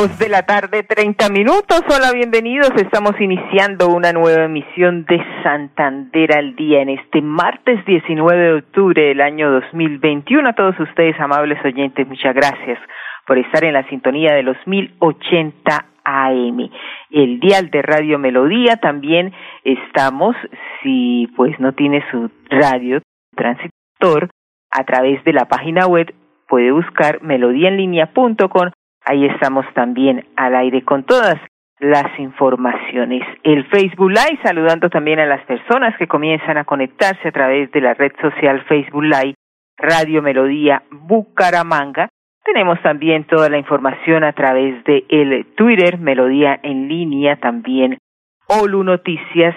De la tarde, treinta minutos. Hola, bienvenidos. Estamos iniciando una nueva emisión de Santander al día en este martes 19 de octubre del año 2021. A todos ustedes, amables oyentes, muchas gracias por estar en la sintonía de los 1080 AM. El dial de Radio Melodía también estamos, si pues no tiene su radio transitor, a través de la página web puede buscar melodíaenlínea.com Ahí estamos también al aire con todas las informaciones. El Facebook Live, saludando también a las personas que comienzan a conectarse a través de la red social Facebook Live, Radio Melodía Bucaramanga. Tenemos también toda la información a través de el Twitter, Melodía en línea, también Olu Noticias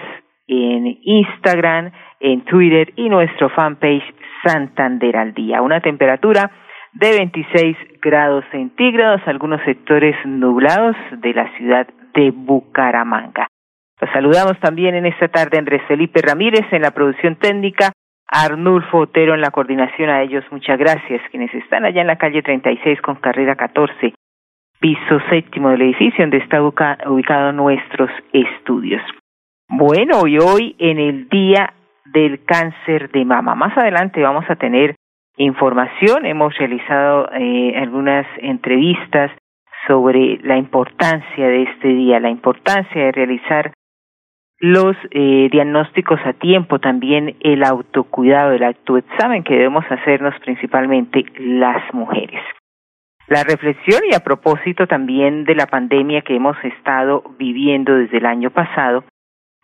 en Instagram, en Twitter y nuestro fanpage Santander al Día. Una temperatura de 26 grados centígrados, algunos sectores nublados de la ciudad de Bucaramanga. Los saludamos también en esta tarde Andrés Felipe Ramírez en la producción técnica, Arnulfo Otero en la coordinación a ellos. Muchas gracias. Quienes están allá en la calle 36 con carrera 14, piso séptimo del edificio donde está ubicado nuestros estudios. Bueno, y hoy en el Día del Cáncer de Mama. Más adelante vamos a tener información. Hemos realizado eh, algunas entrevistas sobre la importancia de este día, la importancia de realizar los eh, diagnósticos a tiempo, también el autocuidado, el autoexamen que debemos hacernos principalmente las mujeres. La reflexión y a propósito también de la pandemia que hemos estado viviendo desde el año pasado,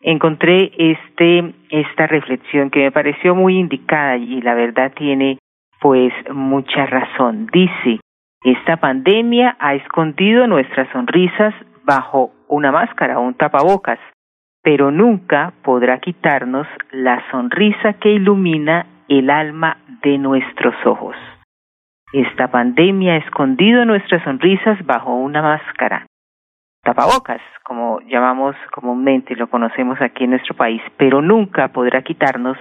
encontré este esta reflexión que me pareció muy indicada y la verdad tiene pues mucha razón. Dice, esta pandemia ha escondido nuestras sonrisas bajo una máscara un tapabocas, pero nunca podrá quitarnos la sonrisa que ilumina el alma de nuestros ojos. Esta pandemia ha escondido nuestras sonrisas bajo una máscara, tapabocas, como llamamos comúnmente, lo conocemos aquí en nuestro país, pero nunca podrá quitarnos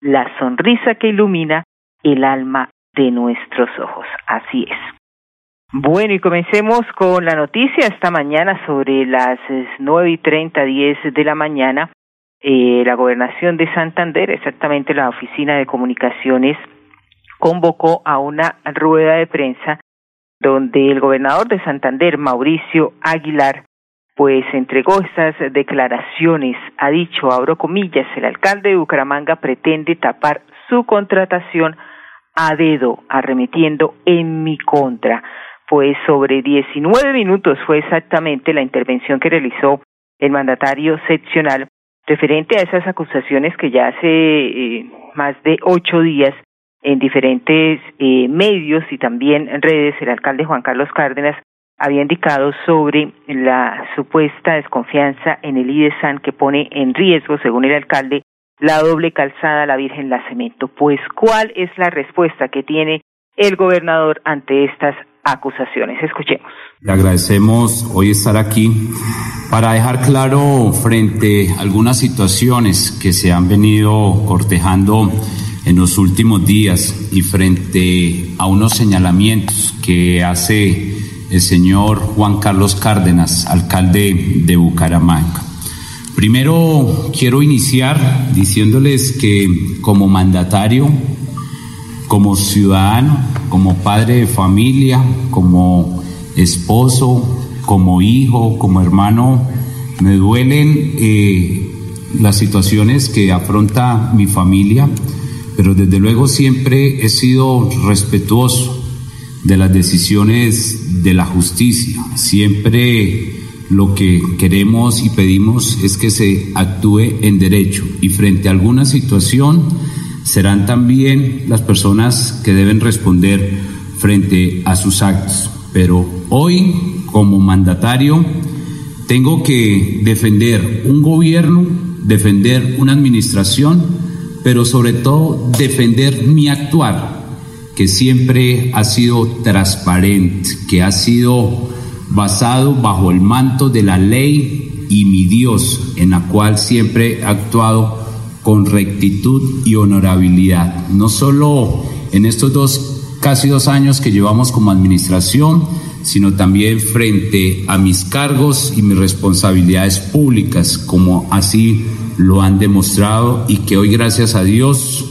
la sonrisa que ilumina el alma de nuestros ojos. Así es. Bueno, y comencemos con la noticia esta mañana sobre las nueve y treinta, diez de la mañana. Eh, la gobernación de Santander, exactamente la oficina de comunicaciones, convocó a una rueda de prensa donde el gobernador de Santander, Mauricio Aguilar, pues entregó estas declaraciones. Ha dicho, abro comillas, el alcalde de Bucaramanga pretende tapar su contratación a dedo, arremetiendo en mi contra. Pues sobre 19 minutos fue exactamente la intervención que realizó el mandatario seccional referente a esas acusaciones que ya hace eh, más de ocho días en diferentes eh, medios y también redes el alcalde Juan Carlos Cárdenas había indicado sobre la supuesta desconfianza en el IDESAN que pone en riesgo, según el alcalde, la doble calzada la Virgen la Cemento. Pues, ¿cuál es la respuesta que tiene el gobernador ante estas acusaciones? Escuchemos. Le agradecemos hoy estar aquí para dejar claro frente a algunas situaciones que se han venido cortejando en los últimos días y frente a unos señalamientos que hace el señor Juan Carlos Cárdenas, alcalde de Bucaramanga. Primero quiero iniciar diciéndoles que como mandatario, como ciudadano, como padre de familia, como esposo, como hijo, como hermano, me duelen eh, las situaciones que afronta mi familia, pero desde luego siempre he sido respetuoso de las decisiones de la justicia, siempre lo que queremos y pedimos es que se actúe en derecho y frente a alguna situación serán también las personas que deben responder frente a sus actos. Pero hoy, como mandatario tengo que defender un gobierno, defender una administración, pero sobre todo defender mi actuar, que siempre ha sido transparente, que ha sido basado bajo el manto de la ley y mi Dios, en la cual siempre he actuado con rectitud y honorabilidad. No solo en estos dos, casi dos años que llevamos como administración, sino también frente a mis cargos y mis responsabilidades públicas, como así lo han demostrado y que hoy gracias a Dios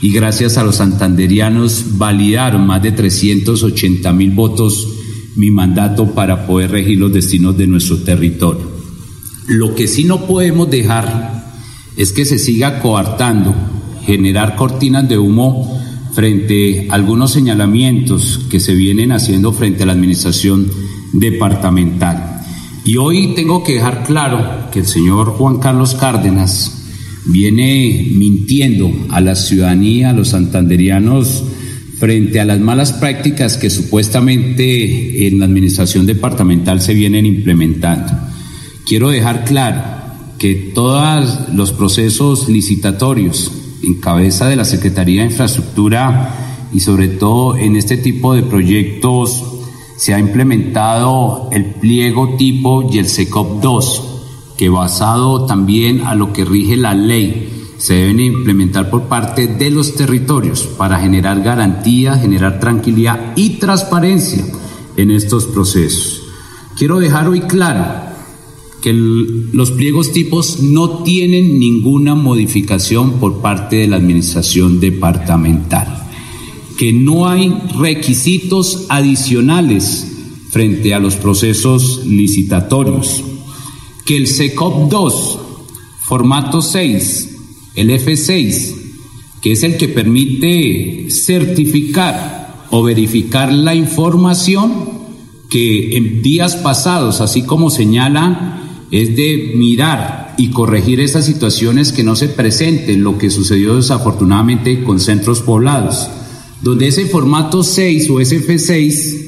y gracias a los santanderianos validaron más de 380 mil votos mi mandato para poder regir los destinos de nuestro territorio. Lo que sí no podemos dejar es que se siga coartando, generar cortinas de humo frente a algunos señalamientos que se vienen haciendo frente a la administración departamental. Y hoy tengo que dejar claro que el señor Juan Carlos Cárdenas viene mintiendo a la ciudadanía, a los santanderianos, frente a las malas prácticas que supuestamente en la administración departamental se vienen implementando. Quiero dejar claro que todos los procesos licitatorios en cabeza de la Secretaría de Infraestructura y sobre todo en este tipo de proyectos se ha implementado el pliego tipo y el SECOP 2, que basado también a lo que rige la ley, se deben implementar por parte de los territorios para generar garantía, generar tranquilidad y transparencia en estos procesos. Quiero dejar hoy claro que los pliegos tipos no tienen ninguna modificación por parte de la administración departamental, que no hay requisitos adicionales frente a los procesos licitatorios, que el SECOP 2, formato 6, el F6, que es el que permite certificar o verificar la información que en días pasados, así como señala es de mirar y corregir esas situaciones que no se presenten, lo que sucedió desafortunadamente con centros poblados, donde ese formato 6 o SF6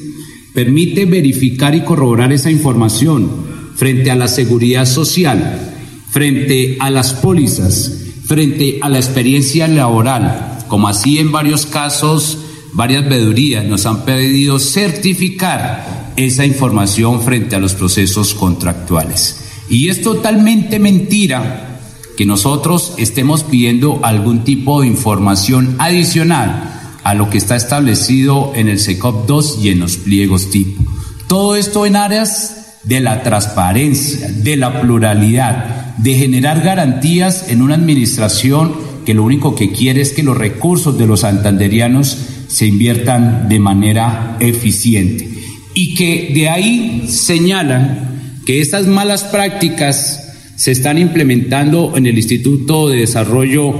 permite verificar y corroborar esa información frente a la seguridad social, frente a las pólizas, frente a la experiencia laboral, como así en varios casos, varias vedurías nos han pedido certificar esa información frente a los procesos contractuales. Y es totalmente mentira que nosotros estemos pidiendo algún tipo de información adicional a lo que está establecido en el SECOP 2 y en los pliegos tipo. Todo esto en áreas de la transparencia, de la pluralidad, de generar garantías en una administración que lo único que quiere es que los recursos de los santanderianos se inviertan de manera eficiente y que de ahí señalan que estas malas prácticas se están implementando en el Instituto de Desarrollo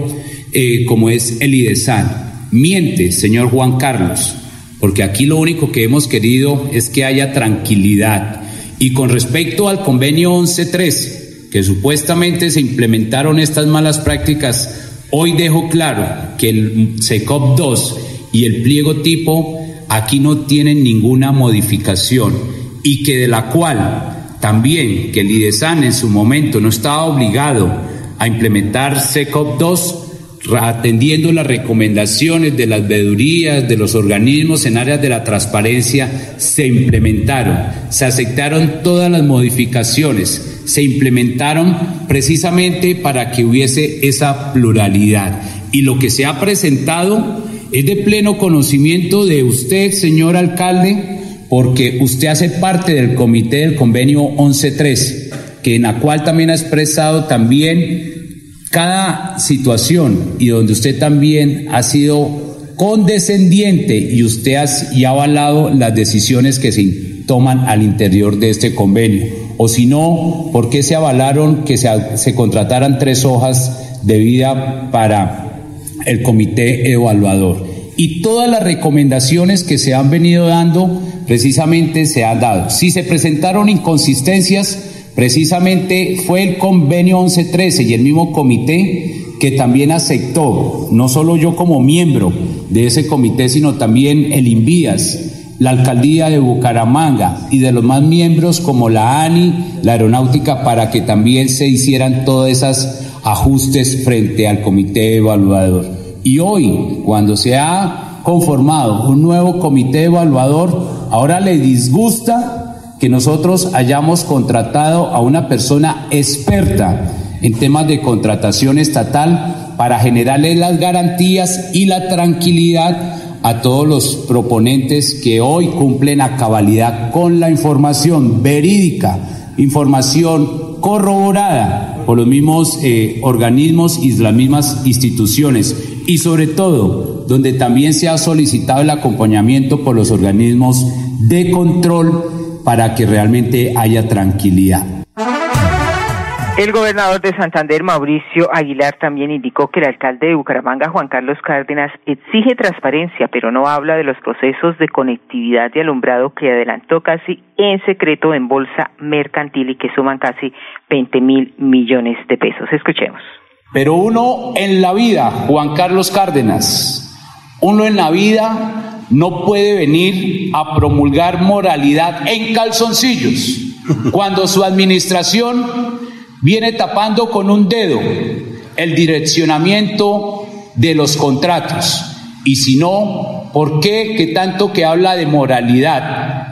eh, como es el IDESAN. Miente, señor Juan Carlos, porque aquí lo único que hemos querido es que haya tranquilidad. Y con respecto al convenio 1113, que supuestamente se implementaron estas malas prácticas, hoy dejo claro que el SECOP 2 y el pliego tipo aquí no tienen ninguna modificación y que de la cual también que el IDESAN en su momento no estaba obligado a implementar SECOP 2 atendiendo las recomendaciones de las veedurías, de los organismos en áreas de la transparencia, se implementaron, se aceptaron todas las modificaciones, se implementaron precisamente para que hubiese esa pluralidad. Y lo que se ha presentado es de pleno conocimiento de usted, señor alcalde, porque usted hace parte del comité del convenio 11.3, que en la cual también ha expresado también cada situación y donde usted también ha sido condescendiente y usted ha, y ha avalado las decisiones que se toman al interior de este convenio. O si no, ¿por qué se avalaron que se, contrataran tres hojas de vida para el comité evaluador? Y todas las recomendaciones que se han venido dando precisamente se han dado. Si se presentaron inconsistencias, precisamente fue el convenio 1113 y el mismo comité que también aceptó, no solo yo como miembro de ese comité, sino también el INVIAS, la alcaldía de Bucaramanga y de los más miembros como la ANI, la aeronáutica, para que también se hicieran todos esos ajustes frente al comité evaluador. Y hoy, cuando se ha conformado un nuevo comité evaluador, ahora le disgusta que nosotros hayamos contratado a una persona experta en temas de contratación estatal para generarle las garantías y la tranquilidad a todos los proponentes que hoy cumplen a cabalidad con la información verídica, información corroborada por los mismos eh, organismos y las mismas instituciones y sobre todo donde también se ha solicitado el acompañamiento por los organismos de control para que realmente haya tranquilidad. El gobernador de Santander, Mauricio Aguilar, también indicó que el alcalde de Bucaramanga, Juan Carlos Cárdenas, exige transparencia, pero no habla de los procesos de conectividad y alumbrado que adelantó casi en secreto en bolsa mercantil y que suman casi 20 mil millones de pesos. Escuchemos. Pero uno en la vida, Juan Carlos Cárdenas, uno en la vida no puede venir a promulgar moralidad en calzoncillos cuando su administración viene tapando con un dedo el direccionamiento de los contratos. Y si no, ¿por qué que tanto que habla de moralidad,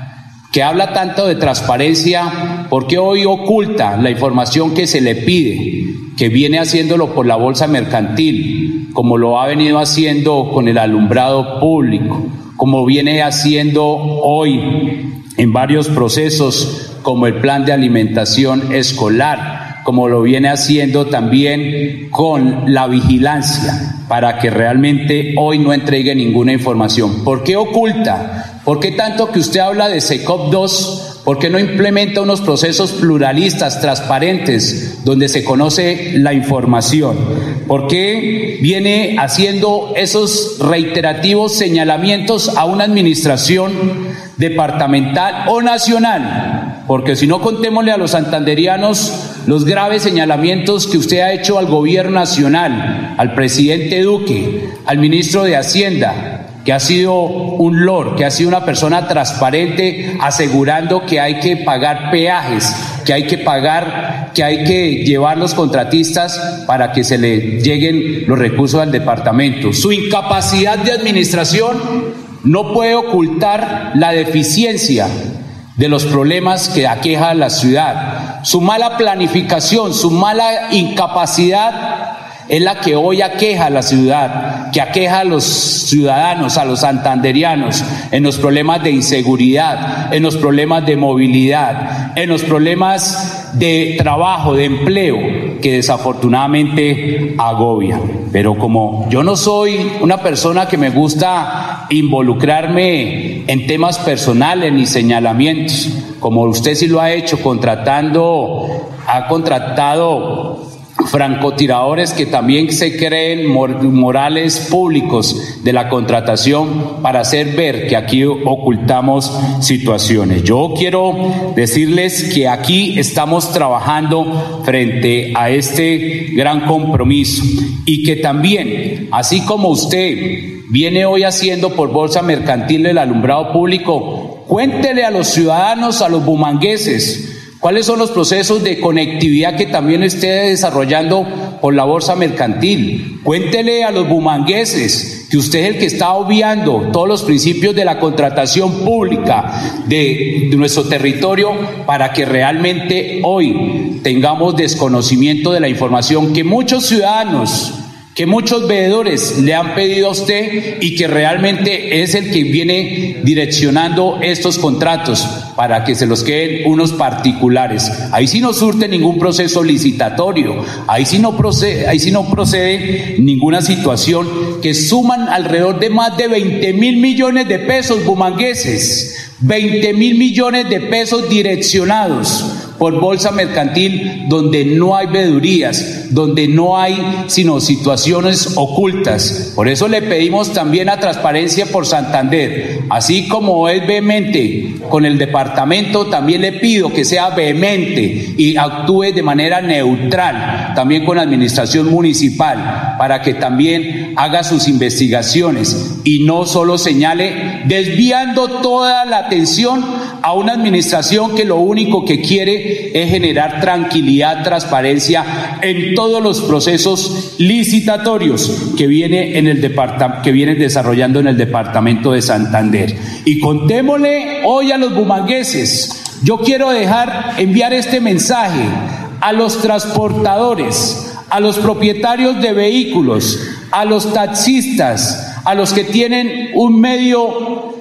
que habla tanto de transparencia, por qué hoy oculta la información que se le pide, que viene haciéndolo por la bolsa mercantil, como lo ha venido haciendo con el alumbrado público, como viene haciendo hoy en varios procesos como el plan de alimentación escolar? Como lo viene haciendo también con la vigilancia, para que realmente hoy no entregue ninguna información. ¿Por qué oculta? ¿Por qué tanto que usted habla de SECOP 2? ¿Por qué no implementa unos procesos pluralistas, transparentes, donde se conoce la información? ¿Por qué viene haciendo esos reiterativos señalamientos a una administración departamental o nacional? Porque si no contémosle a los santanderianos los graves señalamientos que usted ha hecho al gobierno nacional, al presidente Duque, al ministro de Hacienda, que ha sido un lord, que ha sido una persona transparente, asegurando que hay que pagar peajes, que hay que pagar, que hay que llevar los contratistas para que se le lleguen los recursos al departamento. Su incapacidad de administración no puede ocultar la deficiencia de los problemas que aqueja a la ciudad. Su mala planificación, su mala incapacidad es la que hoy aqueja a la ciudad, que aqueja a los ciudadanos, a los santanderianos, en los problemas de inseguridad, en los problemas de movilidad, en los problemas de trabajo, de empleo, que desafortunadamente agobia. Pero como yo no soy una persona que me gusta involucrarme en temas personales ni señalamientos, como usted sí lo ha hecho contratando, ha contratado francotiradores que también se creen morales públicos de la contratación para hacer ver que aquí ocultamos situaciones. Yo quiero decirles que aquí estamos trabajando frente a este gran compromiso y que también, así como usted viene hoy haciendo por Bolsa Mercantil el alumbrado público, cuéntele a los ciudadanos, a los bumangueses, ¿Cuáles son los procesos de conectividad que también esté desarrollando por la bolsa mercantil? Cuéntele a los bumangueses que usted es el que está obviando todos los principios de la contratación pública de, de nuestro territorio para que realmente hoy tengamos desconocimiento de la información que muchos ciudadanos que muchos veedores le han pedido a usted y que realmente es el que viene direccionando estos contratos para que se los queden unos particulares. Ahí sí no surte ningún proceso licitatorio, ahí sí no procede, ahí sí no procede ninguna situación que suman alrededor de más de 20 mil millones de pesos bumangueses, 20 mil millones de pesos direccionados por bolsa mercantil donde no hay vedurías, donde no hay sino situaciones ocultas. Por eso le pedimos también a Transparencia por Santander, así como es vehemente con el departamento, también le pido que sea vehemente y actúe de manera neutral, también con la administración municipal, para que también haga sus investigaciones y no solo señale desviando toda la atención a una administración que lo único que quiere es generar tranquilidad, transparencia en todos los procesos licitatorios que viene en el que vienen desarrollando en el departamento de Santander. Y contémosle hoy a los bumangueses. Yo quiero dejar enviar este mensaje a los transportadores, a los propietarios de vehículos, a los taxistas, a los que tienen un medio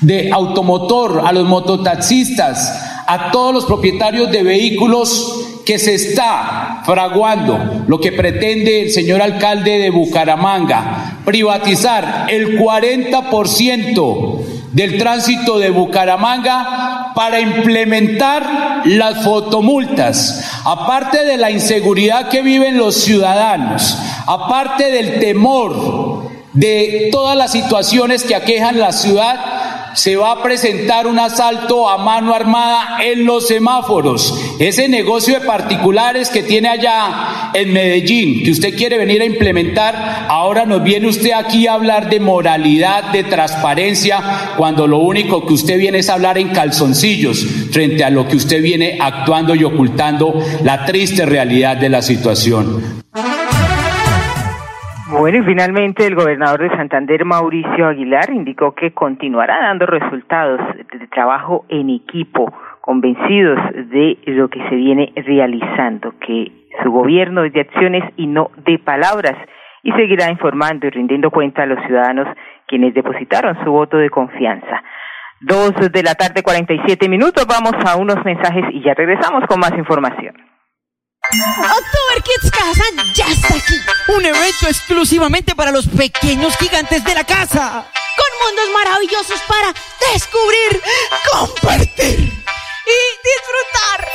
de automotor, a los mototaxistas, a todos los propietarios de vehículos que se está fraguando lo que pretende el señor alcalde de Bucaramanga, privatizar el 40% del tránsito de Bucaramanga para implementar las fotomultas. Aparte de la inseguridad que viven los ciudadanos, aparte del temor de todas las situaciones que aquejan la ciudad, se va a presentar un asalto a mano armada en los semáforos. Ese negocio de particulares que tiene allá en Medellín, que usted quiere venir a implementar, ahora nos viene usted aquí a hablar de moralidad, de transparencia, cuando lo único que usted viene es hablar en calzoncillos frente a lo que usted viene actuando y ocultando la triste realidad de la situación. Bueno, y finalmente el gobernador de Santander, Mauricio Aguilar, indicó que continuará dando resultados de trabajo en equipo, convencidos de lo que se viene realizando, que su gobierno es de acciones y no de palabras, y seguirá informando y rindiendo cuenta a los ciudadanos quienes depositaron su voto de confianza. Dos de la tarde, cuarenta y siete minutos, vamos a unos mensajes y ya regresamos con más información. October Kids Casa ya está aquí. Un evento exclusivamente para los pequeños gigantes de la casa. Con mundos maravillosos para descubrir, compartir y disfrutar.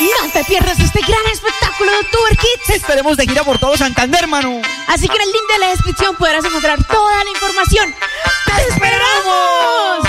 No te pierdas este gran espectáculo de October Kids. Estaremos de gira por todo Santander, hermano. Así que en el link de la descripción podrás encontrar toda la información. ¡Te esperamos!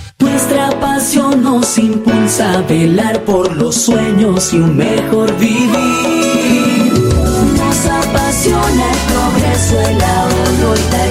Nuestra pasión nos impulsa a velar por los sueños y un mejor vivir. Nos apasiona el progreso, el ahorro y dar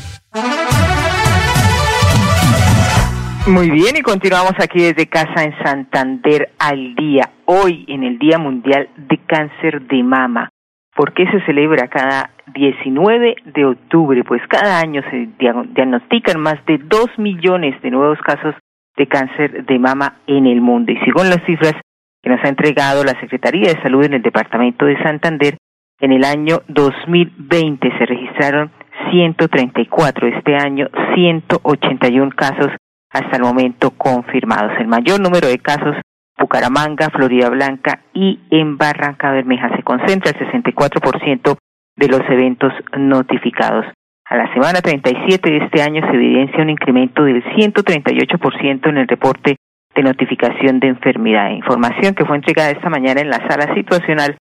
Muy bien, y continuamos aquí desde casa en Santander al día, hoy en el Día Mundial de Cáncer de Mama. ¿Por qué se celebra cada 19 de octubre? Pues cada año se diagnostican más de 2 millones de nuevos casos de cáncer de mama en el mundo. Y según las cifras que nos ha entregado la Secretaría de Salud en el Departamento de Santander, en el año 2020 se registraron 134, este año 181 casos hasta el momento confirmados. El mayor número de casos Bucaramanga, Florida Blanca y en Barranca Bermeja se concentra el 64% de los eventos notificados. A la semana 37 de este año se evidencia un incremento del 138% en el reporte de notificación de enfermedad. Información que fue entregada esta mañana en la sala situacional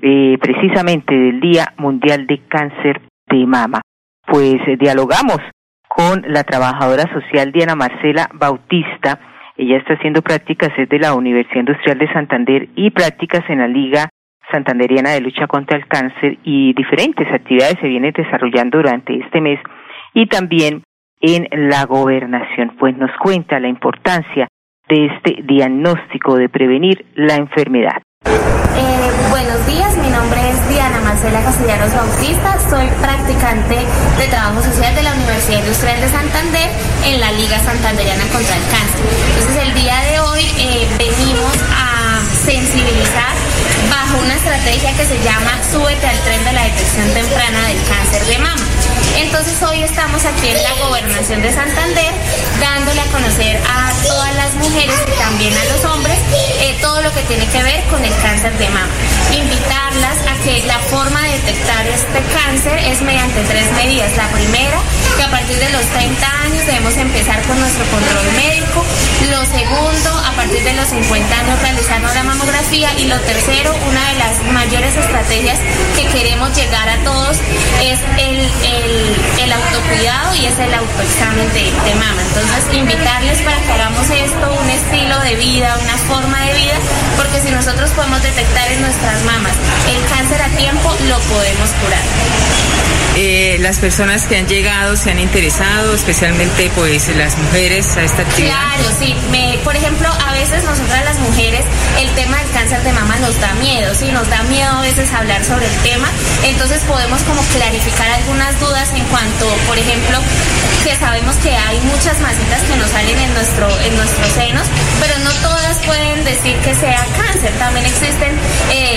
eh, precisamente del Día Mundial de Cáncer de Mama. Pues eh, dialogamos con la trabajadora social Diana Marcela Bautista. Ella está haciendo prácticas desde la Universidad Industrial de Santander y prácticas en la Liga Santanderiana de Lucha contra el Cáncer y diferentes actividades se vienen desarrollando durante este mes y también en la gobernación, pues nos cuenta la importancia de este diagnóstico de prevenir la enfermedad. Eh, buenos días, mi nombre es Diana Marcela Castellanos Bautista, soy practicante de trabajo social de la Universidad Industrial de Santander en la Liga Santanderiana contra el Cáncer. Entonces el día de hoy eh, venimos a sensibilizar bajo una estrategia que se llama Súbete al tren de la detección temprana del cáncer de mama. Entonces hoy estamos aquí en la gobernación de Santander dándole a conocer a todas las mujeres y también a los hombres eh, todo lo que tiene que ver con el cáncer de mama. Invitarlas a que la forma de detectar este cáncer es mediante tres medidas. La primera, que a partir de los 30 años debemos empezar con nuestro control médico. Lo segundo, a partir de los 50 años realizarnos la mamografía. Y lo tercero, una de las mayores estrategias que queremos llegar a todos es el, el, autocuidado y es el autoexamen de, de mama. Entonces, invitarles para que hagamos esto un estilo de vida, una forma de vida, porque si nosotros podemos detectar en nuestras mamas el cáncer a tiempo, lo podemos curar. Eh, las personas que han llegado se han interesado, especialmente pues las mujeres a esta actividad. Claro, sí. Por ejemplo, a veces nosotras las mujeres el tema del cáncer de mama nos da miedo, sí, nos da miedo a veces hablar sobre el tema. Entonces podemos como clarificar algunas dudas en cuanto, por ejemplo, que sabemos que hay muchas masitas que nos salen en nuestro en nuestros senos, pero no todas pueden decir que sea cáncer. También existen eh,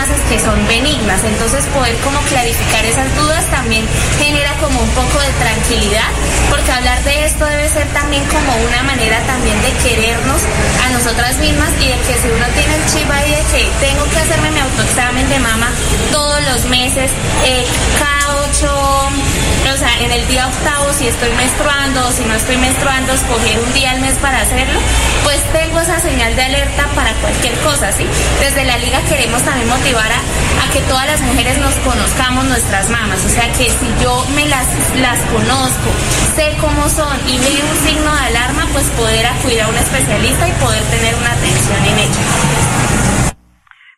masas que son benignas. Entonces poder como clarificar esas dudas también genera como un poco de tranquilidad, porque hablar de esto debe ser también como una manera también de querernos a nosotras mismas y de que si uno tiene el chip ahí de que tengo que hacerme mi autoexamen de mama todos los meses, eh, cada ocho, o sea, en el día octavo si estoy menstruando o si no estoy menstruando, escoger un día al mes para hacerlo, pues tengo esa señal de alerta para cualquier cosa, ¿sí? Desde la liga queremos también motivar a, que todas las mujeres nos conozcamos nuestras mamas o sea que si yo me las, las conozco, sé cómo son y veo un signo de alarma, pues poder acudir a un especialista y poder tener una atención en ello.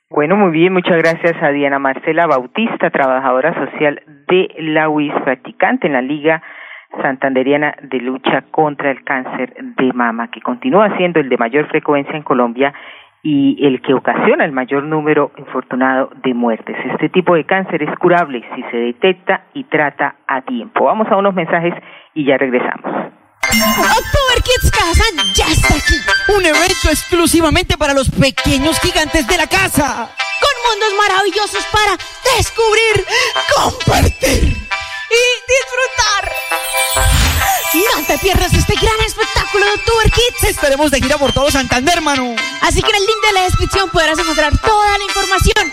Bueno, muy bien, muchas gracias a Diana Marcela Bautista, trabajadora social de la UIS, practicante en la Liga Santanderiana de Lucha contra el Cáncer de Mama, que continúa siendo el de mayor frecuencia en Colombia y el que ocasiona el mayor número infortunado de muertes. Este tipo de cáncer es curable si se detecta y trata a tiempo. Vamos a unos mensajes y ya regresamos. October Kids Casa ya está aquí. Un evento exclusivamente para los pequeños gigantes de la casa. Con mundos maravillosos para descubrir, compartir y disfrutar. No te pierdas este gran espectáculo de Tour Kids. Estaremos de gira por todo Santander, hermano. Así que en el link de la descripción podrás encontrar toda la información.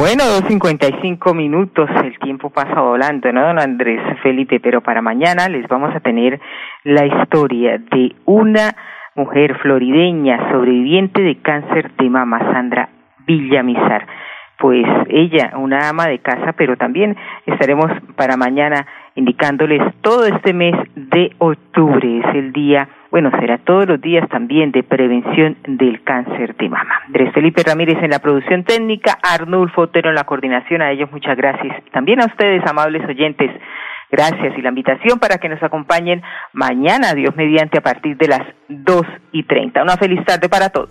Bueno, dos cincuenta y cinco minutos, el tiempo pasa volando, ¿no, don Andrés Felipe? Pero para mañana les vamos a tener la historia de una mujer florideña sobreviviente de cáncer de mama, Sandra Villamizar. pues ella, una ama de casa, pero también estaremos para mañana indicándoles todo este mes de octubre, es el día, bueno, será todos los días también de prevención del cáncer de mama. Andrés Felipe Ramírez en la producción técnica, Arnulfo Otero en la coordinación, a ellos muchas gracias. También a ustedes, amables oyentes, gracias y la invitación para que nos acompañen mañana, Dios mediante, a partir de las dos y treinta. Una feliz tarde para todos.